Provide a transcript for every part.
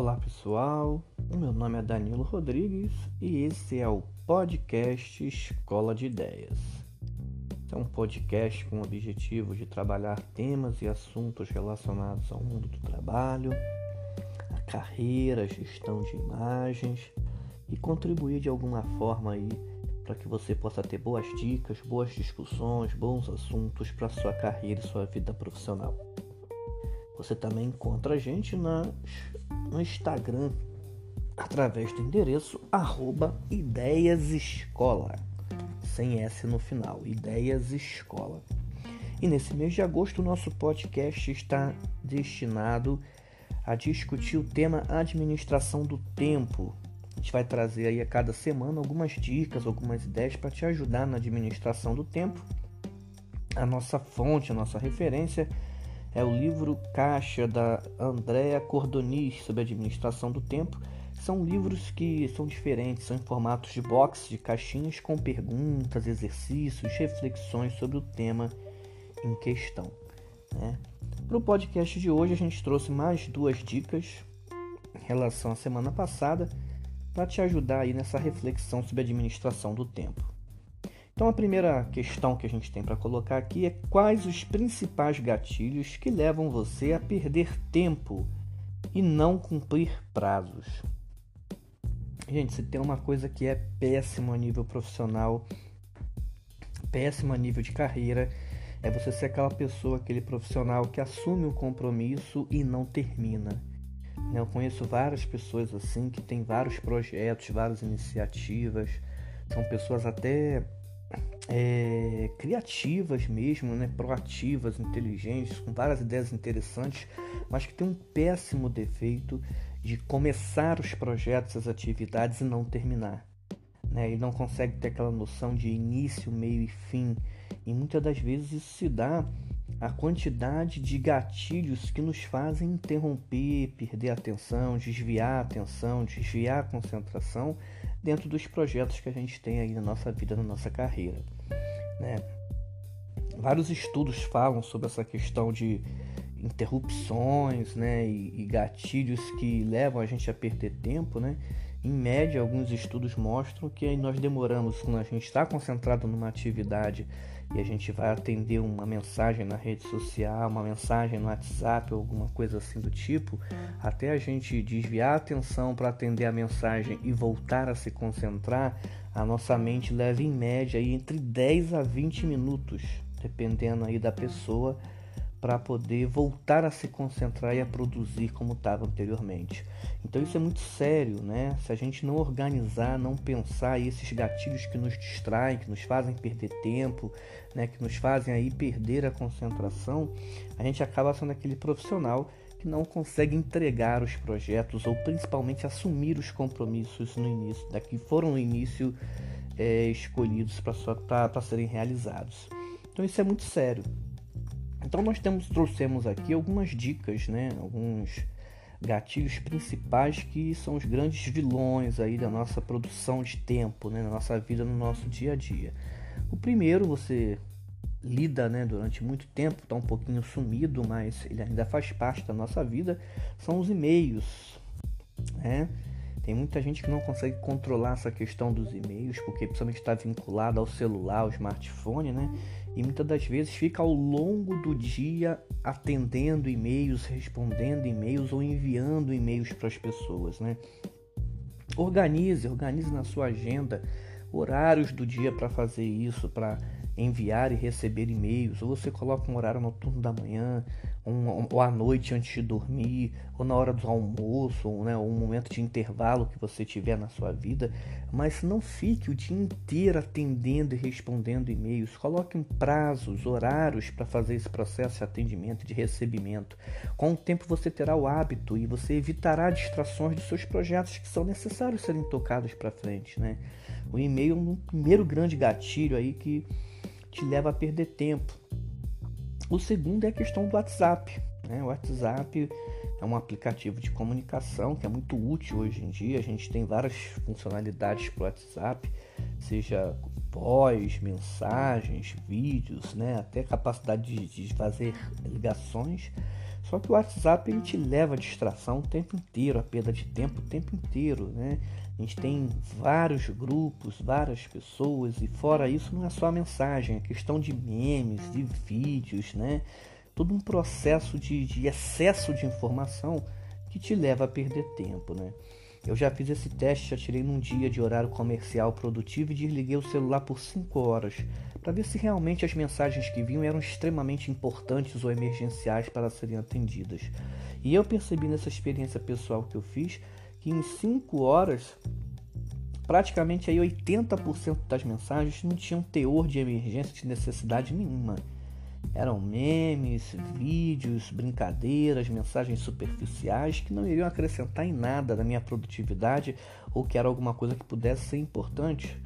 Olá pessoal, o meu nome é Danilo Rodrigues e esse é o podcast Escola de Ideias. É um podcast com o objetivo de trabalhar temas e assuntos relacionados ao mundo do trabalho, a carreira, a gestão de imagens e contribuir de alguma forma aí para que você possa ter boas dicas, boas discussões, bons assuntos para sua carreira e sua vida profissional. Você também encontra a gente na, no Instagram através do endereço arroba ideiasescola, sem S no final, Ideias Escola. E nesse mês de agosto, o nosso podcast está destinado a discutir o tema administração do tempo. A gente vai trazer aí a cada semana algumas dicas, algumas ideias para te ajudar na administração do tempo. A nossa fonte, a nossa referência é o livro Caixa da Andrea Cordonis sobre administração do tempo. São livros que são diferentes, são em formatos de box, de caixinhas com perguntas, exercícios, reflexões sobre o tema em questão. Né? Para o podcast de hoje, a gente trouxe mais duas dicas em relação à semana passada para te ajudar aí nessa reflexão sobre administração do tempo. Então a primeira questão que a gente tem para colocar aqui é quais os principais gatilhos que levam você a perder tempo e não cumprir prazos. Gente, se tem uma coisa que é péssimo a nível profissional, péssimo a nível de carreira, é você ser aquela pessoa, aquele profissional que assume o compromisso e não termina. Eu conheço várias pessoas assim que têm vários projetos, várias iniciativas, são pessoas até é, criativas mesmo, né? proativas, inteligentes, com várias ideias interessantes, mas que tem um péssimo defeito de começar os projetos, as atividades e não terminar. Né? E não consegue ter aquela noção de início, meio e fim. E muitas das vezes isso se dá a quantidade de gatilhos que nos fazem interromper, perder a atenção, desviar a atenção, desviar a concentração dentro dos projetos que a gente tem aí na nossa vida, na nossa carreira. Né? Vários estudos falam sobre essa questão de interrupções né, e, e gatilhos que levam a gente a perder tempo. Né? Em média, alguns estudos mostram que nós demoramos, quando a gente está concentrado numa atividade e a gente vai atender uma mensagem na rede social, uma mensagem no WhatsApp ou alguma coisa assim do tipo, até a gente desviar a atenção para atender a mensagem e voltar a se concentrar, a nossa mente leva em média entre 10 a 20 minutos, dependendo aí da pessoa para poder voltar a se concentrar e a produzir como estava anteriormente. Então isso é muito sério, né? Se a gente não organizar, não pensar esses gatilhos que nos distraem, que nos fazem perder tempo, né, que nos fazem aí perder a concentração, a gente acaba sendo aquele profissional que não consegue entregar os projetos ou principalmente assumir os compromissos no início, daqui foram no início é, escolhidos para serem realizados. Então isso é muito sério. Então nós temos, trouxemos aqui algumas dicas, né? Alguns gatilhos principais que são os grandes vilões aí da nossa produção de tempo, né? Na nossa vida, no nosso dia a dia. O primeiro você lida, né? Durante muito tempo, está um pouquinho sumido, mas ele ainda faz parte da nossa vida. São os e-mails, né? Tem muita gente que não consegue controlar essa questão dos e-mails, porque principalmente está vinculado ao celular, ao smartphone, né? E muitas das vezes fica ao longo do dia atendendo e-mails, respondendo e-mails ou enviando e-mails para as pessoas, né? Organize, organize na sua agenda horários do dia para fazer isso, para enviar e receber e-mails, ou você coloca um horário noturno da manhã, um, ou à noite antes de dormir, ou na hora do almoço, ou, né, um momento de intervalo que você tiver na sua vida, mas não fique o dia inteiro atendendo e respondendo e-mails. Coloque prazos, horários para fazer esse processo de atendimento, de recebimento. Com o tempo você terá o hábito e você evitará distrações dos seus projetos que são necessários serem tocados para frente, né? O e-mail é um primeiro grande gatilho aí que te leva a perder tempo. O segundo é a questão do WhatsApp. Né? O WhatsApp é um aplicativo de comunicação que é muito útil hoje em dia. A gente tem várias funcionalidades para o WhatsApp, seja voz, mensagens, vídeos, né? até capacidade de, de fazer ligações. Só que o WhatsApp ele te leva a distração o tempo inteiro, a perda de tempo o tempo inteiro, né? A gente tem vários grupos, várias pessoas e fora isso não é só a mensagem, é questão de memes, de vídeos, né? Todo um processo de, de excesso de informação que te leva a perder tempo, né? Eu já fiz esse teste, já tirei num dia de horário comercial produtivo e desliguei o celular por 5 horas para ver se realmente as mensagens que vinham eram extremamente importantes ou emergenciais para serem atendidas. E eu percebi nessa experiência pessoal que eu fiz que em 5 horas praticamente aí 80% das mensagens não tinham teor de emergência de necessidade nenhuma. Eram memes, vídeos, brincadeiras, mensagens superficiais que não iriam acrescentar em nada na minha produtividade ou que era alguma coisa que pudesse ser importante.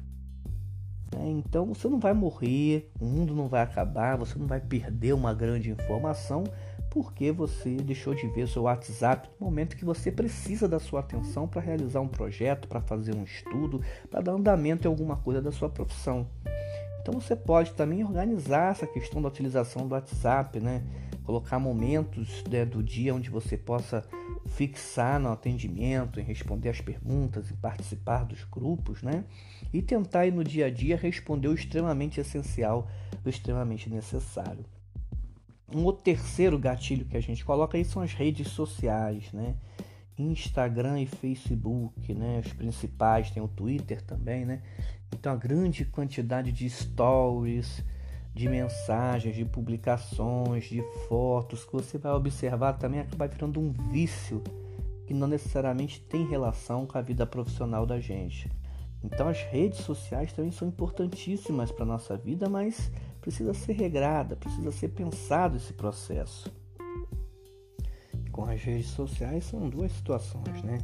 É, então você não vai morrer, o mundo não vai acabar, você não vai perder uma grande informação porque você deixou de ver seu WhatsApp no momento que você precisa da sua atenção para realizar um projeto, para fazer um estudo, para dar andamento em alguma coisa da sua profissão. Então você pode também organizar essa questão da utilização do WhatsApp, né? Colocar momentos né, do dia onde você possa fixar no atendimento, em responder as perguntas, em participar dos grupos, né? E tentar aí no dia a dia responder o extremamente essencial, o extremamente necessário. Um outro terceiro gatilho que a gente coloca aí são as redes sociais, né? Instagram e Facebook, né? Os principais, tem o Twitter também, né? Então a grande quantidade de stories, de mensagens, de publicações, de fotos que você vai observar também acaba virando um vício que não necessariamente tem relação com a vida profissional da gente. Então as redes sociais também são importantíssimas para nossa vida, mas precisa ser regrada, precisa ser pensado esse processo. Com as redes sociais são duas situações, né?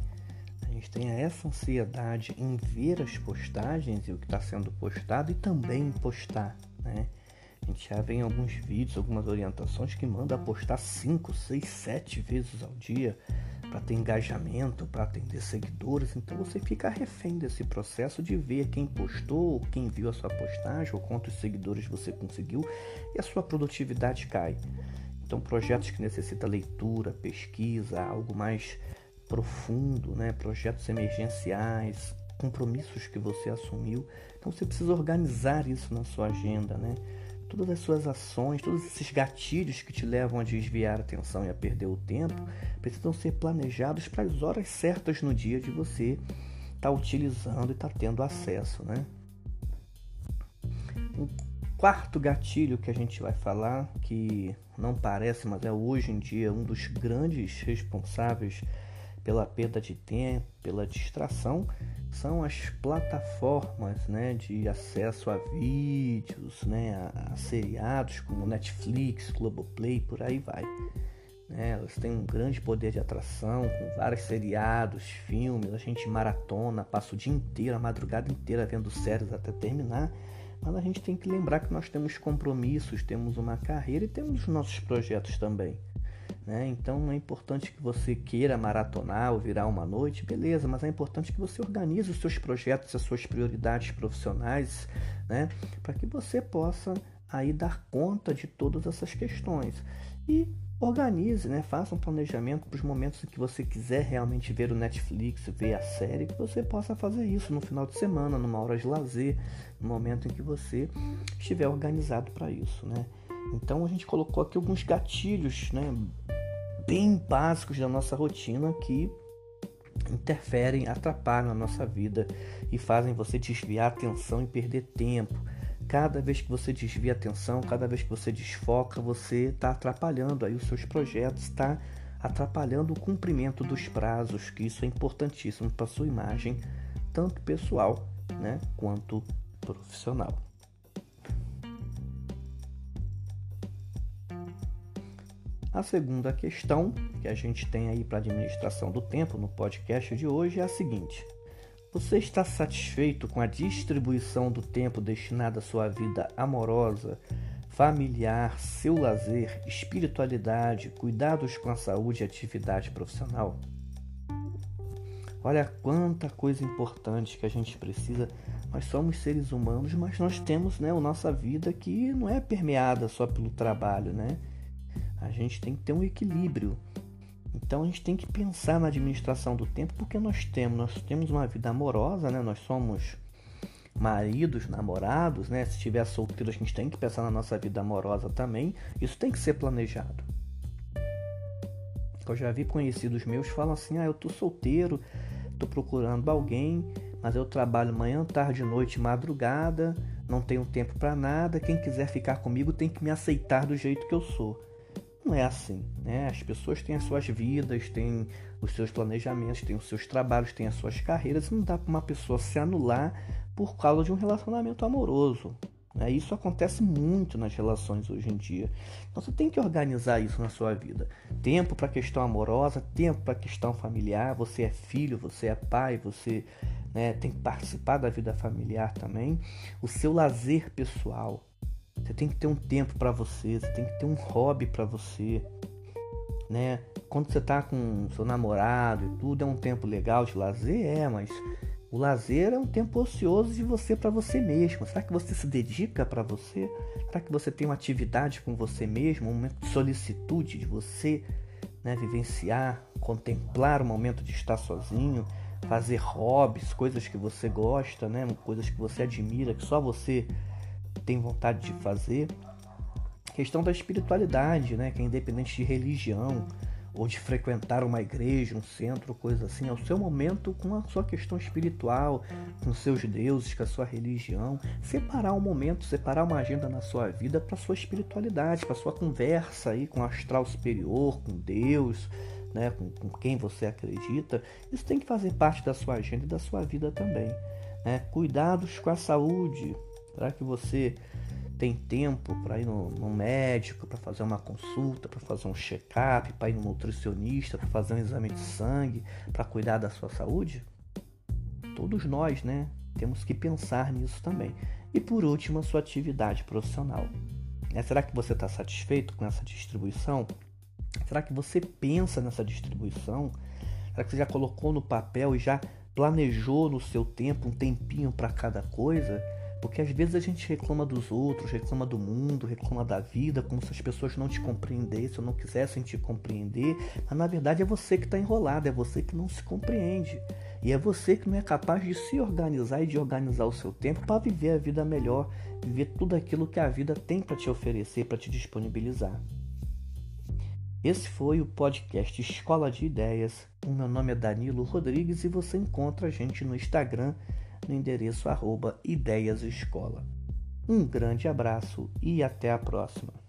A gente tem essa ansiedade em ver as postagens e o que está sendo postado e também postar, né? A gente já vê em alguns vídeos, algumas orientações que manda postar 5, 6, 7 vezes ao dia para ter engajamento, para atender seguidores. Então você fica refém desse processo de ver quem postou, quem viu a sua postagem, ou quantos seguidores você conseguiu e a sua produtividade cai. Então projetos que necessitam leitura, pesquisa, algo mais profundo, né? projetos emergenciais, compromissos que você assumiu. Então você precisa organizar isso na sua agenda, né? Todas as suas ações, todos esses gatilhos que te levam a desviar a atenção e a perder o tempo, precisam ser planejados para as horas certas no dia de você estar tá utilizando e estar tá tendo acesso, né? Um quarto gatilho que a gente vai falar, que não parece, mas é hoje em dia um dos grandes responsáveis pela perda de tempo, pela distração, são as plataformas né, de acesso a vídeos, né, a, seriados como Netflix, Globoplay, por aí vai. Né, elas têm um grande poder de atração, com vários seriados, filmes, a gente maratona, passa o dia inteiro, a madrugada inteira vendo séries até terminar. Mas a gente tem que lembrar que nós temos compromissos, temos uma carreira e temos os nossos projetos também. Né? Então é importante que você queira maratonar ou virar uma noite, beleza, mas é importante que você organize os seus projetos, as suas prioridades profissionais, né? para que você possa aí dar conta de todas essas questões. E organize, né? faça um planejamento para os momentos em que você quiser realmente ver o Netflix, ver a série, que você possa fazer isso no final de semana, numa hora de lazer, no momento em que você estiver organizado para isso. Né? Então a gente colocou aqui alguns gatilhos né, bem básicos da nossa rotina que interferem, atrapalham a nossa vida e fazem você desviar atenção e perder tempo. Cada vez que você desvia a atenção, cada vez que você desfoca, você está atrapalhando aí os seus projetos, está atrapalhando o cumprimento dos prazos, que isso é importantíssimo para sua imagem, tanto pessoal né, quanto profissional. A segunda questão que a gente tem aí para administração do tempo no podcast de hoje é a seguinte: você está satisfeito com a distribuição do tempo destinado à sua vida amorosa, familiar, seu lazer, espiritualidade, cuidados com a saúde e atividade profissional? Olha quanta coisa importante que a gente precisa nós somos seres humanos, mas nós temos né, a nossa vida que não é permeada só pelo trabalho, né? A gente tem que ter um equilíbrio. Então a gente tem que pensar na administração do tempo, porque nós temos, nós temos uma vida amorosa, né? Nós somos maridos, namorados, né? Se estiver solteiro, a gente tem que pensar na nossa vida amorosa também. Isso tem que ser planejado. Eu já vi conhecidos meus falam assim: "Ah, eu tô solteiro, tô procurando alguém, mas eu trabalho manhã, tarde, noite, madrugada, não tenho tempo para nada. Quem quiser ficar comigo tem que me aceitar do jeito que eu sou." Não é assim, né? As pessoas têm as suas vidas, têm os seus planejamentos, têm os seus trabalhos, têm as suas carreiras. Não dá para uma pessoa se anular por causa de um relacionamento amoroso. Né? Isso acontece muito nas relações hoje em dia. Então você tem que organizar isso na sua vida. Tempo para a questão amorosa, tempo para a questão familiar. Você é filho, você é pai, você né, tem que participar da vida familiar também. O seu lazer pessoal. Você tem que ter um tempo para você, você tem que ter um hobby para você, né? Quando você está com seu namorado e tudo, é um tempo legal de lazer, é, mas o lazer é um tempo ocioso de você para você mesmo. Será que você se dedica para você? Será que você tem uma atividade com você mesmo, um momento de solicitude de você, né, vivenciar, contemplar o momento de estar sozinho, fazer hobbies, coisas que você gosta, né, coisas que você admira, que só você tem vontade de fazer? Questão da espiritualidade, né, que é independente de religião ou de frequentar uma igreja, um centro, coisa assim, é o seu momento com a sua questão espiritual, com seus deuses, com a sua religião. Separar um momento, separar uma agenda na sua vida para sua espiritualidade, para sua conversa aí com o astral superior, com Deus, né, com, com, quem você acredita. Isso tem que fazer parte da sua agenda e da sua vida também. Né? Cuidados com a saúde. Será que você tem tempo para ir no, no médico, para fazer uma consulta, para fazer um check-up, para ir no nutricionista, para fazer um exame de sangue, para cuidar da sua saúde? Todos nós, né, temos que pensar nisso também. E por último, a sua atividade profissional. É, será que você está satisfeito com essa distribuição? Será que você pensa nessa distribuição? Será que você já colocou no papel e já planejou no seu tempo um tempinho para cada coisa? Porque às vezes a gente reclama dos outros, reclama do mundo, reclama da vida, como se as pessoas não te compreendessem ou não quisessem te compreender. Mas na verdade é você que está enrolado, é você que não se compreende. E é você que não é capaz de se organizar e de organizar o seu tempo para viver a vida melhor, viver tudo aquilo que a vida tem para te oferecer, para te disponibilizar. Esse foi o podcast Escola de Ideias. O meu nome é Danilo Rodrigues e você encontra a gente no Instagram no endereço arroba ideiasescola. Um grande abraço e até a próxima.